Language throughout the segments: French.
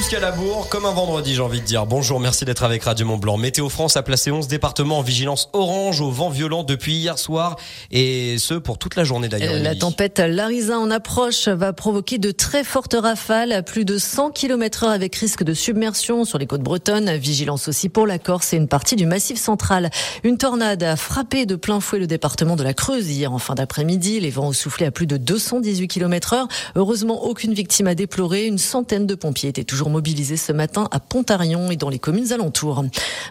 plus qu'à la bourre, comme un vendredi, j'ai envie de dire. Bonjour, merci d'être avec Radio Mont Blanc. Météo France a placé 11 départements en vigilance orange au vent violent depuis hier soir et ce pour toute la journée d'ailleurs. La tempête Larisa en approche va provoquer de très fortes rafales à plus de 100 km heure avec risque de submersion sur les côtes bretonnes. Vigilance aussi pour la Corse et une partie du massif central. Une tornade a frappé de plein fouet le département de la Creuse hier en fin d'après-midi. Les vents ont soufflé à plus de 218 km heure. Heureusement, aucune victime à déplorer. Une centaine de pompiers étaient toujours mobilisés ce matin à Pontarion et dans les communes alentours.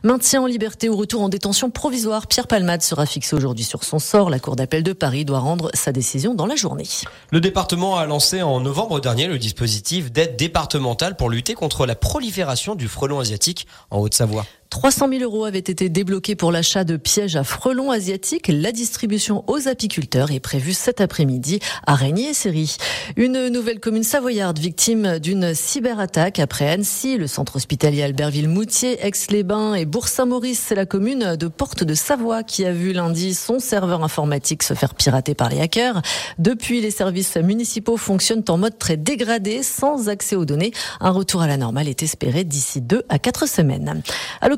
Maintien en liberté ou retour en détention provisoire. Pierre Palmade sera fixé aujourd'hui sur son sort. La Cour d'appel de Paris doit rendre sa décision dans la journée. Le département a lancé en novembre dernier le dispositif d'aide départementale pour lutter contre la prolifération du frelon asiatique en Haute-Savoie. 300 000 euros avaient été débloqués pour l'achat de pièges à frelons asiatiques. La distribution aux apiculteurs est prévue cet après-midi à Régnier et Série. Une nouvelle commune savoyarde victime d'une cyberattaque après Annecy, le centre hospitalier Albertville-Moutier, Aix-les-Bains et Bourg-Saint-Maurice. C'est la commune de Porte de Savoie qui a vu lundi son serveur informatique se faire pirater par les hackers. Depuis, les services municipaux fonctionnent en mode très dégradé, sans accès aux données. Un retour à la normale est espéré d'ici deux à quatre semaines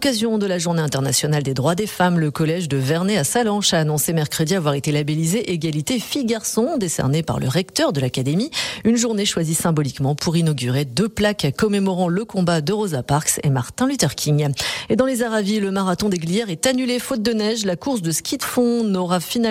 l'occasion de la Journée internationale des droits des femmes, le collège de Vernet à Salanches a annoncé mercredi avoir été labellisé égalité filles-garçons, décerné par le recteur de l'académie. Une journée choisie symboliquement pour inaugurer deux plaques commémorant le combat de Rosa Parks et Martin Luther King. Et dans les Aravis, le marathon des Glières est annulé faute de neige. La course de ski de fond n'aura finalement